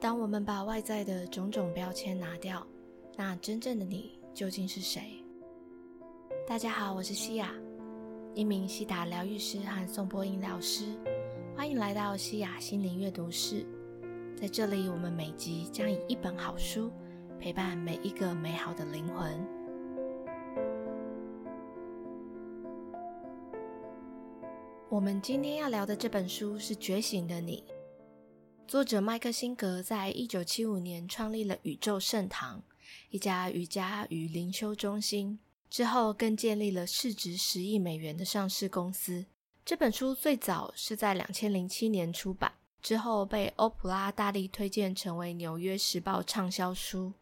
当我们把外在的种种标签拿掉，那真正的你究竟是谁？大家好，我是西雅，一名西达疗愈师和颂波音疗师。欢迎来到西雅心灵阅读室，在这里，我们每集将以一本好书陪伴每一个美好的灵魂。我们今天要聊的这本书是《觉醒的你》。作者麦克辛格在一九七五年创立了宇宙圣堂，一家瑜伽与灵修中心。之后更建立了市值十亿美元的上市公司。这本书最早是在两千零七年出版，之后被欧普拉大力推荐，成为《纽约时报》畅销书，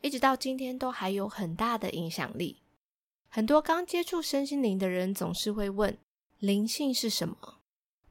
一直到今天都还有很大的影响力。很多刚接触身心灵的人总是会问：灵性是什么？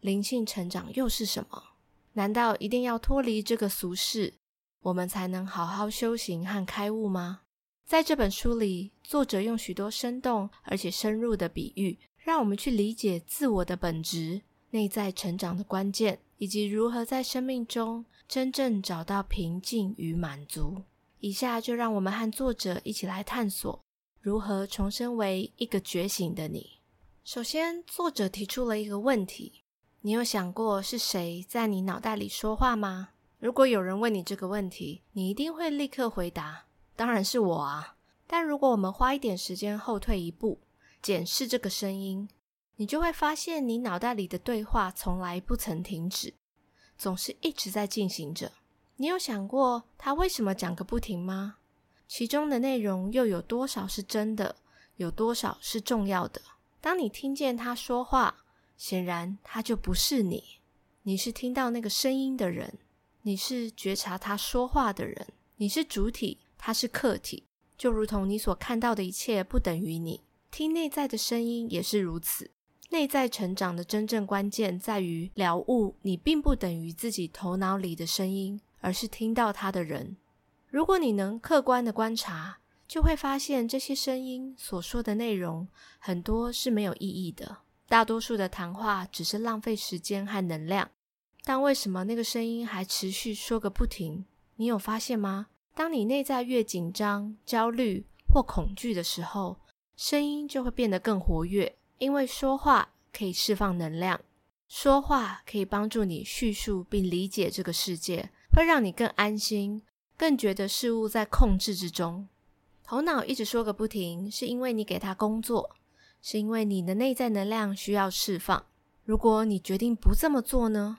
灵性成长又是什么？难道一定要脱离这个俗世，我们才能好好修行和开悟吗？在这本书里，作者用许多生动而且深入的比喻，让我们去理解自我的本质、内在成长的关键，以及如何在生命中真正找到平静与满足。以下就让我们和作者一起来探索如何重生为一个觉醒的你。首先，作者提出了一个问题。你有想过是谁在你脑袋里说话吗？如果有人问你这个问题，你一定会立刻回答：“当然是我啊！”但如果我们花一点时间后退一步，检视这个声音，你就会发现，你脑袋里的对话从来不曾停止，总是一直在进行着。你有想过他为什么讲个不停吗？其中的内容又有多少是真的，有多少是重要的？当你听见他说话。显然，他就不是你。你是听到那个声音的人，你是觉察他说话的人，你是主体，他是客体。就如同你所看到的一切不等于你，听内在的声音也是如此。内在成长的真正关键在于了悟，你并不等于自己头脑里的声音，而是听到他的人。如果你能客观的观察，就会发现这些声音所说的内容很多是没有意义的。大多数的谈话只是浪费时间和能量，但为什么那个声音还持续说个不停？你有发现吗？当你内在越紧张、焦虑或恐惧的时候，声音就会变得更活跃。因为说话可以释放能量，说话可以帮助你叙述并理解这个世界，会让你更安心，更觉得事物在控制之中。头脑一直说个不停，是因为你给他工作。是因为你的内在能量需要释放。如果你决定不这么做呢？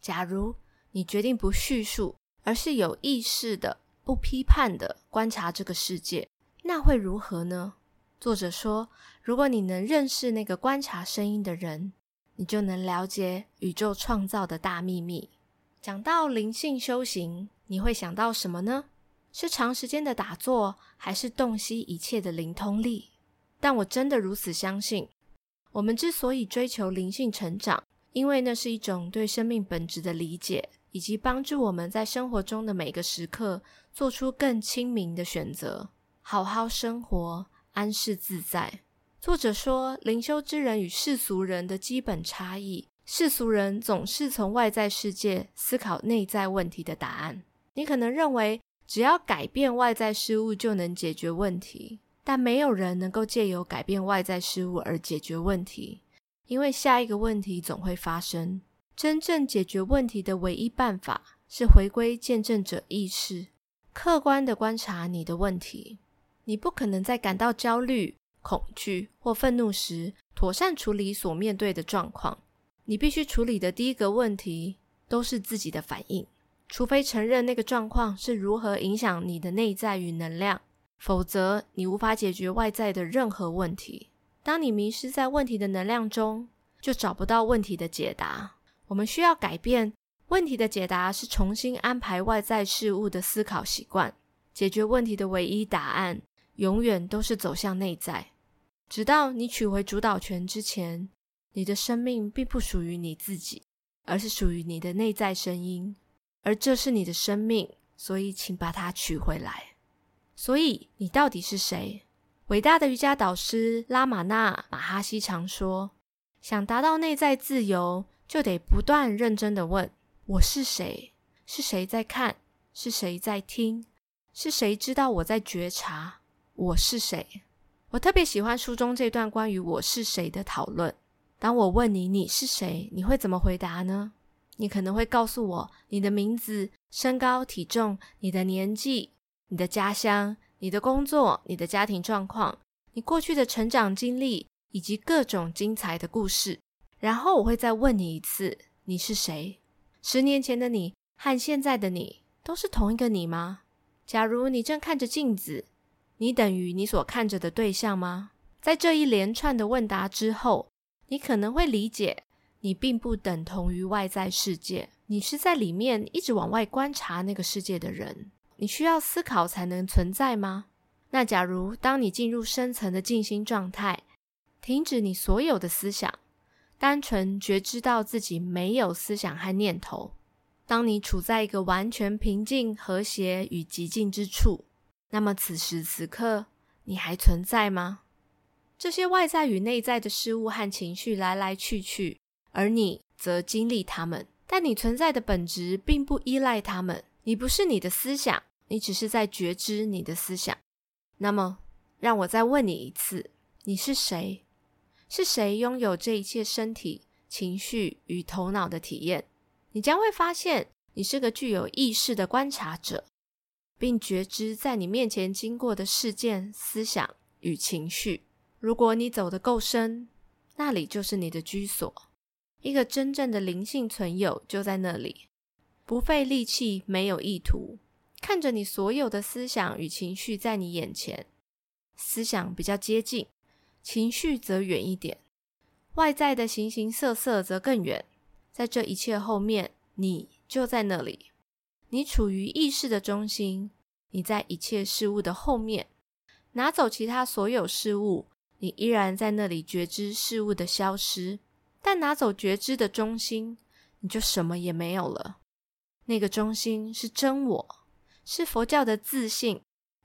假如你决定不叙述，而是有意识的、不批判的观察这个世界，那会如何呢？作者说，如果你能认识那个观察声音的人，你就能了解宇宙创造的大秘密。讲到灵性修行，你会想到什么呢？是长时间的打坐，还是洞悉一切的灵通力？但我真的如此相信，我们之所以追求灵性成长，因为那是一种对生命本质的理解，以及帮助我们在生活中的每个时刻做出更清明的选择，好好生活，安适自在。作者说，灵修之人与世俗人的基本差异，世俗人总是从外在世界思考内在问题的答案。你可能认为，只要改变外在事物就能解决问题。但没有人能够借由改变外在事物而解决问题，因为下一个问题总会发生。真正解决问题的唯一办法是回归见证者意识，客观的观察你的问题。你不可能在感到焦虑、恐惧或愤怒时妥善处理所面对的状况。你必须处理的第一个问题都是自己的反应，除非承认那个状况是如何影响你的内在与能量。否则，你无法解决外在的任何问题。当你迷失在问题的能量中，就找不到问题的解答。我们需要改变问题的解答，是重新安排外在事物的思考习惯。解决问题的唯一答案，永远都是走向内在。直到你取回主导权之前，你的生命并不属于你自己，而是属于你的内在声音。而这是你的生命，所以请把它取回来。所以，你到底是谁？伟大的瑜伽导师拉玛纳马哈希常说：“想达到内在自由，就得不断认真的问：我是谁？是谁在看？是谁在听？是谁知道我在觉察？我是谁？我特别喜欢书中这段关于我是谁的讨论。当我问你你是谁，你会怎么回答呢？你可能会告诉我你的名字、身高、体重、你的年纪、你的家乡、你的工作、你的家庭状况、你过去的成长经历以及各种精彩的故事。然后我会再问你一次：你是谁？十年前的你和现在的你都是同一个你吗？假如你正看着镜子。你等于你所看着的对象吗？在这一连串的问答之后，你可能会理解，你并不等同于外在世界，你是在里面一直往外观察那个世界的人。你需要思考才能存在吗？那假如当你进入深层的静心状态，停止你所有的思想，单纯觉知到自己没有思想和念头，当你处在一个完全平静、和谐与寂静之处。那么此时此刻，你还存在吗？这些外在与内在的事物和情绪来来去去，而你则经历它们。但你存在的本质并不依赖它们。你不是你的思想，你只是在觉知你的思想。那么，让我再问你一次：你是谁？是谁拥有这一切身体、情绪与头脑的体验？你将会发现，你是个具有意识的观察者。并觉知在你面前经过的事件、思想与情绪。如果你走得够深，那里就是你的居所。一个真正的灵性存有就在那里，不费力气，没有意图，看着你所有的思想与情绪在你眼前。思想比较接近，情绪则远一点，外在的形形色色则更远。在这一切后面，你就在那里。你处于意识的中心，你在一切事物的后面，拿走其他所有事物，你依然在那里觉知事物的消失。但拿走觉知的中心，你就什么也没有了。那个中心是真我，是佛教的自信、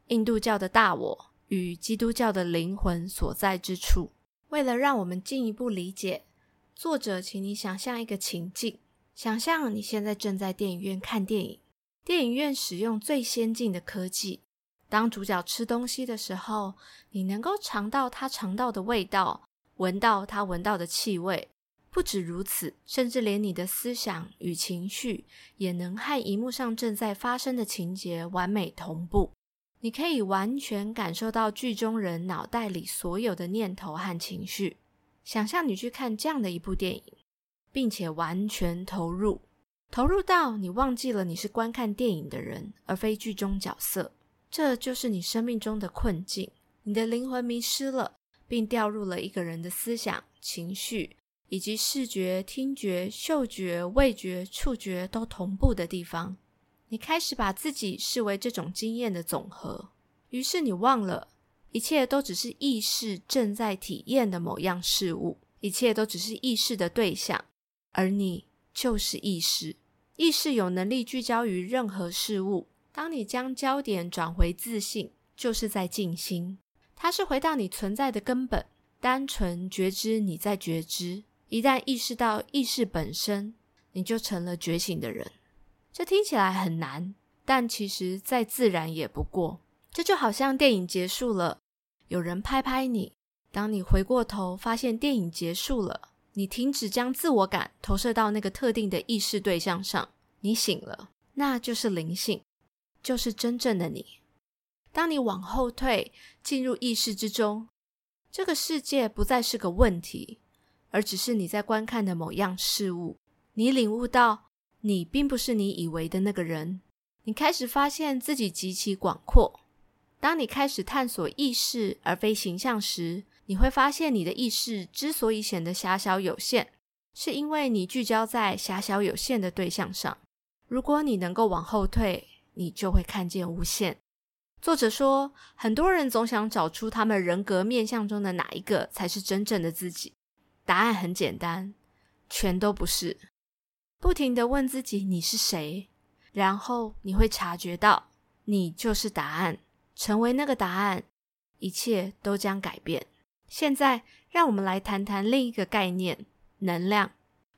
印度教的大我与基督教的灵魂所在之处。为了让我们进一步理解，作者请你想象一个情境：想象你现在正在电影院看电影。电影院使用最先进的科技。当主角吃东西的时候，你能够尝到他尝到的味道，闻到他闻到的气味。不止如此，甚至连你的思想与情绪也能和荧幕上正在发生的情节完美同步。你可以完全感受到剧中人脑袋里所有的念头和情绪。想象你去看这样的一部电影，并且完全投入。投入到你忘记了你是观看电影的人，而非剧中角色，这就是你生命中的困境。你的灵魂迷失了，并掉入了一个人的思想、情绪以及视觉、听觉、嗅觉、味觉、触觉都同步的地方。你开始把自己视为这种经验的总和，于是你忘了一切都只是意识正在体验的某样事物，一切都只是意识的对象，而你。就是意识，意识有能力聚焦于任何事物。当你将焦点转回自信，就是在静心。它是回到你存在的根本，单纯觉知你在觉知。一旦意识到意识本身，你就成了觉醒的人。这听起来很难，但其实再自然也不过。这就好像电影结束了，有人拍拍你，当你回过头，发现电影结束了。你停止将自我感投射到那个特定的意识对象上，你醒了，那就是灵性，就是真正的你。当你往后退，进入意识之中，这个世界不再是个问题，而只是你在观看的某样事物。你领悟到，你并不是你以为的那个人。你开始发现自己极其广阔。当你开始探索意识而非形象时，你会发现，你的意识之所以显得狭小有限，是因为你聚焦在狭小有限的对象上。如果你能够往后退，你就会看见无限。作者说，很多人总想找出他们人格面相中的哪一个才是真正的自己。答案很简单，全都不是。不停的问自己你是谁，然后你会察觉到，你就是答案。成为那个答案，一切都将改变。现在，让我们来谈谈另一个概念——能量。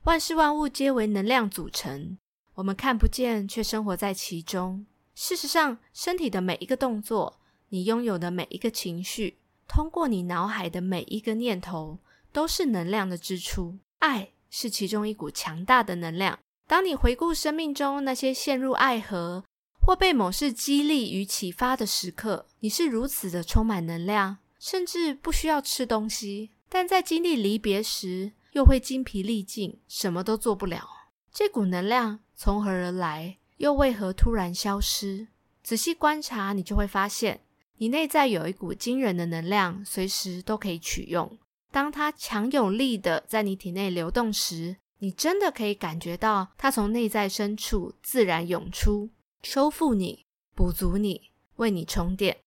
万事万物皆为能量组成，我们看不见，却生活在其中。事实上，身体的每一个动作，你拥有的每一个情绪，通过你脑海的每一个念头，都是能量的支出。爱是其中一股强大的能量。当你回顾生命中那些陷入爱河或被某事激励与启发的时刻，你是如此的充满能量，甚至不需要吃东西。但在经历离别时，又会精疲力尽，什么都做不了。这股能量从何而来？又为何突然消失？仔细观察，你就会发现，你内在有一股惊人的能量，随时都可以取用。当它强有力的在你体内流动时，你真的可以感觉到它从内在深处自然涌出，修复你、补足你、为你充电。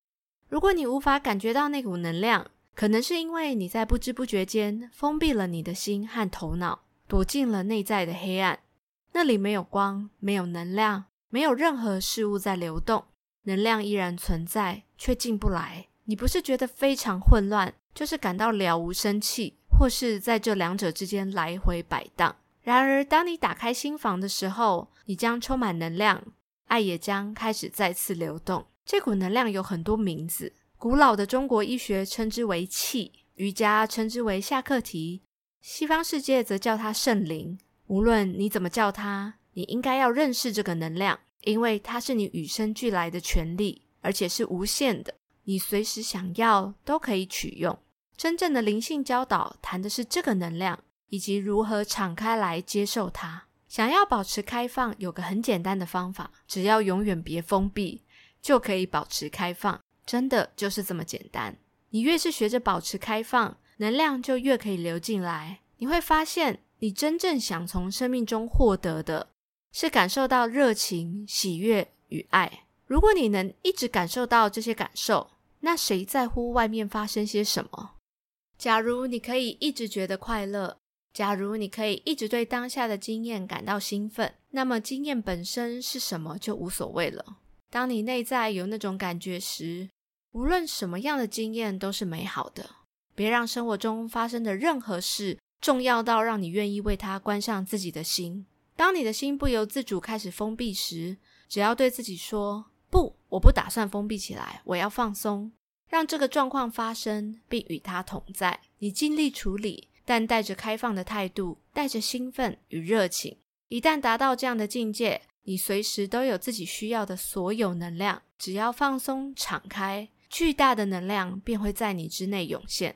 如果你无法感觉到那股能量，可能是因为你在不知不觉间封闭了你的心和头脑，躲进了内在的黑暗。那里没有光，没有能量，没有任何事物在流动，能量依然存在，却进不来。你不是觉得非常混乱，就是感到了无生气，或是在这两者之间来回摆荡。然而，当你打开心房的时候，你将充满能量，爱也将开始再次流动。这股能量有很多名字，古老的中国医学称之为气，瑜伽称之为下课题，西方世界则叫它圣灵。无论你怎么叫它，你应该要认识这个能量，因为它是你与生俱来的权利，而且是无限的。你随时想要都可以取用。真正的灵性教导谈的是这个能量，以及如何敞开来接受它。想要保持开放，有个很简单的方法，只要永远别封闭，就可以保持开放。真的就是这么简单。你越是学着保持开放，能量就越可以流进来。你会发现。你真正想从生命中获得的，是感受到热情、喜悦与爱。如果你能一直感受到这些感受，那谁在乎外面发生些什么？假如你可以一直觉得快乐，假如你可以一直对当下的经验感到兴奋，那么经验本身是什么就无所谓了。当你内在有那种感觉时，无论什么样的经验都是美好的。别让生活中发生的任何事。重要到让你愿意为它关上自己的心。当你的心不由自主开始封闭时，只要对自己说：“，我不打算封闭起来，我要放松，让这个状况发生，并与它同在。”你尽力处理，但带着开放的态度，带着兴奋与热情。一旦达到这样的境界，你随时都有自己需要的所有能量。只要放松、敞开，巨大的能量便会在你之内涌现。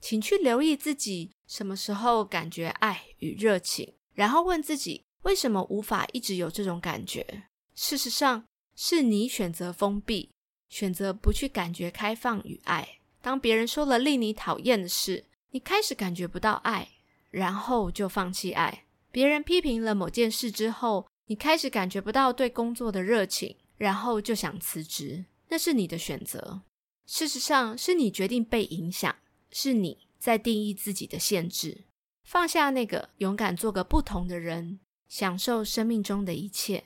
请去留意自己什么时候感觉爱与热情，然后问自己为什么无法一直有这种感觉。事实上，是你选择封闭，选择不去感觉开放与爱。当别人说了令你讨厌的事，你开始感觉不到爱，然后就放弃爱。别人批评了某件事之后，你开始感觉不到对工作的热情，然后就想辞职。那是你的选择。事实上，是你决定被影响。是你在定义自己的限制，放下那个，勇敢做个不同的人，享受生命中的一切。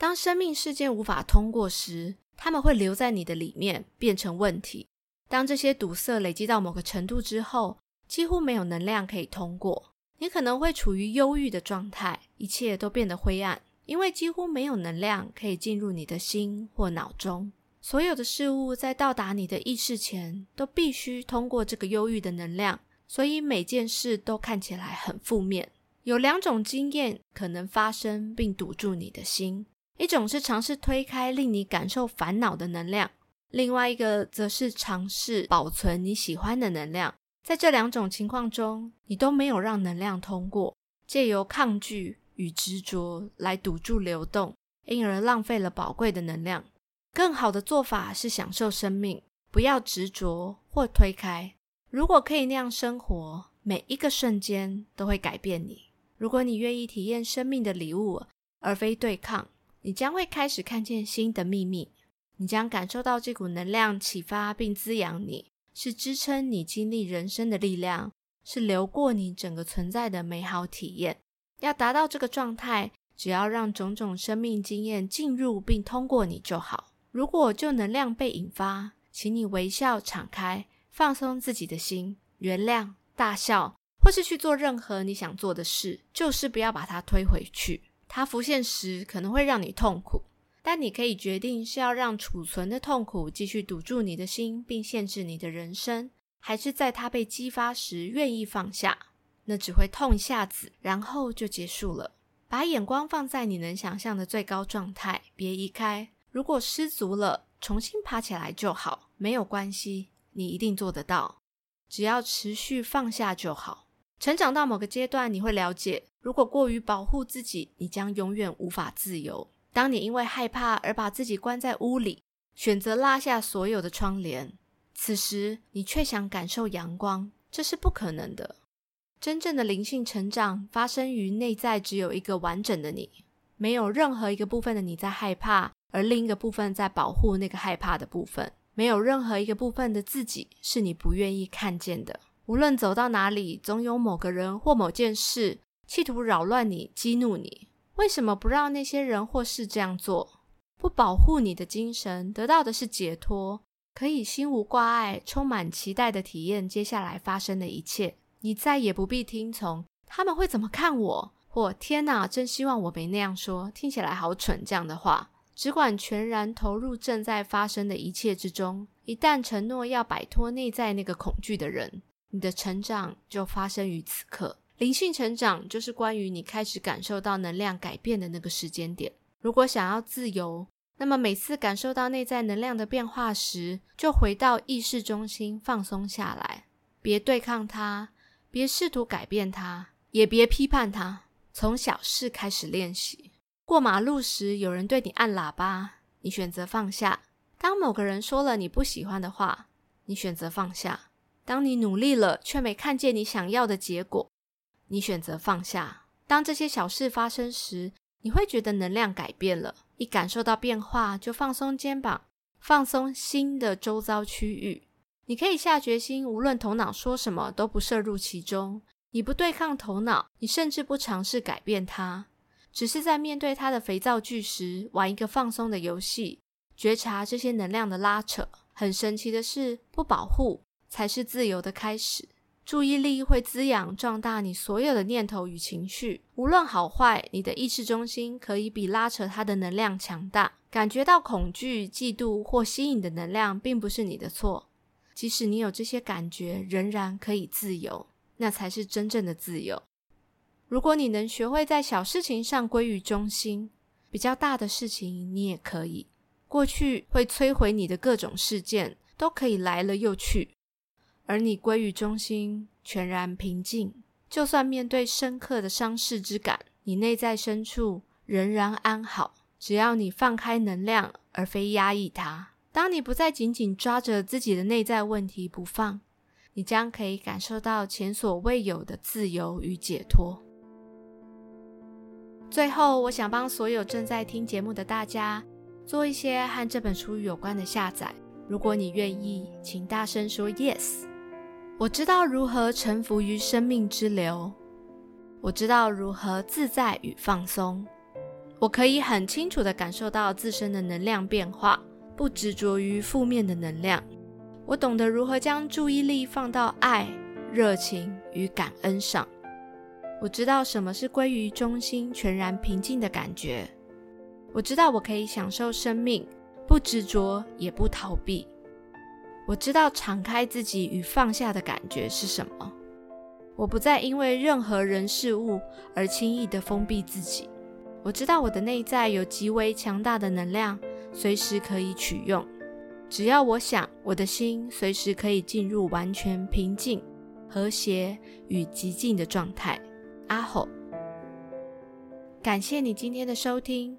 当生命事件无法通过时，他们会留在你的里面，变成问题。当这些堵塞累积到某个程度之后，几乎没有能量可以通过，你可能会处于忧郁的状态，一切都变得灰暗，因为几乎没有能量可以进入你的心或脑中。所有的事物在到达你的意识前，都必须通过这个忧郁的能量，所以每件事都看起来很负面。有两种经验可能发生并堵住你的心：一种是尝试推开令你感受烦恼的能量，另外一个则是尝试保存你喜欢的能量。在这两种情况中，你都没有让能量通过，借由抗拒与执着来堵住流动，因而浪费了宝贵的能量。更好的做法是享受生命，不要执着或推开。如果可以那样生活，每一个瞬间都会改变你。如果你愿意体验生命的礼物，而非对抗，你将会开始看见新的秘密。你将感受到这股能量启发并滋养你，是支撑你经历人生的力量，是流过你整个存在的美好体验。要达到这个状态，只要让种种生命经验进入并通过你就好。如果就能量被引发，请你微笑、敞开、放松自己的心，原谅、大笑，或是去做任何你想做的事，就是不要把它推回去。它浮现时可能会让你痛苦，但你可以决定是要让储存的痛苦继续堵住你的心，并限制你的人生，还是在它被激发时愿意放下。那只会痛一下子，然后就结束了。把眼光放在你能想象的最高状态，别移开。如果失足了，重新爬起来就好，没有关系，你一定做得到。只要持续放下就好。成长到某个阶段，你会了解，如果过于保护自己，你将永远无法自由。当你因为害怕而把自己关在屋里，选择拉下所有的窗帘，此时你却想感受阳光，这是不可能的。真正的灵性成长发生于内在只有一个完整的你，没有任何一个部分的你在害怕，而另一个部分在保护那个害怕的部分。没有任何一个部分的自己是你不愿意看见的。无论走到哪里，总有某个人或某件事企图扰乱你、激怒你。为什么不让那些人或事这样做？不保护你的精神，得到的是解脱，可以心无挂碍、充满期待的体验接下来发生的一切。你再也不必听从他们会怎么看我，或天哪，真希望我没那样说，听起来好蠢这样的话。只管全然投入正在发生的一切之中。一旦承诺要摆脱内在那个恐惧的人。你的成长就发生于此刻。灵性成长就是关于你开始感受到能量改变的那个时间点。如果想要自由，那么每次感受到内在能量的变化时，就回到意识中心，放松下来，别对抗它，别试图改变它，也别批判它。从小事开始练习。过马路时有人对你按喇叭，你选择放下；当某个人说了你不喜欢的话，你选择放下。当你努力了，却没看见你想要的结果，你选择放下。当这些小事发生时，你会觉得能量改变了。一感受到变化，就放松肩膀，放松心的周遭区域。你可以下决心，无论头脑说什么，都不摄入其中。你不对抗头脑，你甚至不尝试改变它，只是在面对它的肥皂剧时，玩一个放松的游戏，觉察这些能量的拉扯。很神奇的是，不保护。才是自由的开始。注意力会滋养、壮大你所有的念头与情绪，无论好坏。你的意识中心可以比拉扯它的能量强大。感觉到恐惧、嫉妒或吸引的能量，并不是你的错。即使你有这些感觉，仍然可以自由，那才是真正的自由。如果你能学会在小事情上归于中心，比较大的事情你也可以。过去会摧毁你的各种事件，都可以来了又去。而你归于中心，全然平静。就算面对深刻的伤势之感，你内在深处仍然安好。只要你放开能量，而非压抑它。当你不再紧紧抓着自己的内在问题不放，你将可以感受到前所未有的自由与解脱。最后，我想帮所有正在听节目的大家做一些和这本书有关的下载。如果你愿意，请大声说 “yes”。我知道如何臣服于生命之流，我知道如何自在与放松。我可以很清楚地感受到自身的能量变化，不执着于负面的能量。我懂得如何将注意力放到爱、热情与感恩上。我知道什么是归于中心、全然平静的感觉。我知道我可以享受生命，不执着也不逃避。我知道敞开自己与放下的感觉是什么。我不再因为任何人事物而轻易的封闭自己。我知道我的内在有极为强大的能量，随时可以取用。只要我想，我的心随时可以进入完全平静、和谐与极静的状态。阿吼！感谢你今天的收听。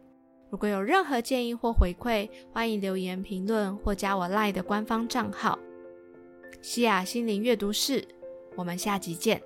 如果有任何建议或回馈，欢迎留言评论或加我 LINE 的官方账号“西雅心灵阅读室”。我们下集见。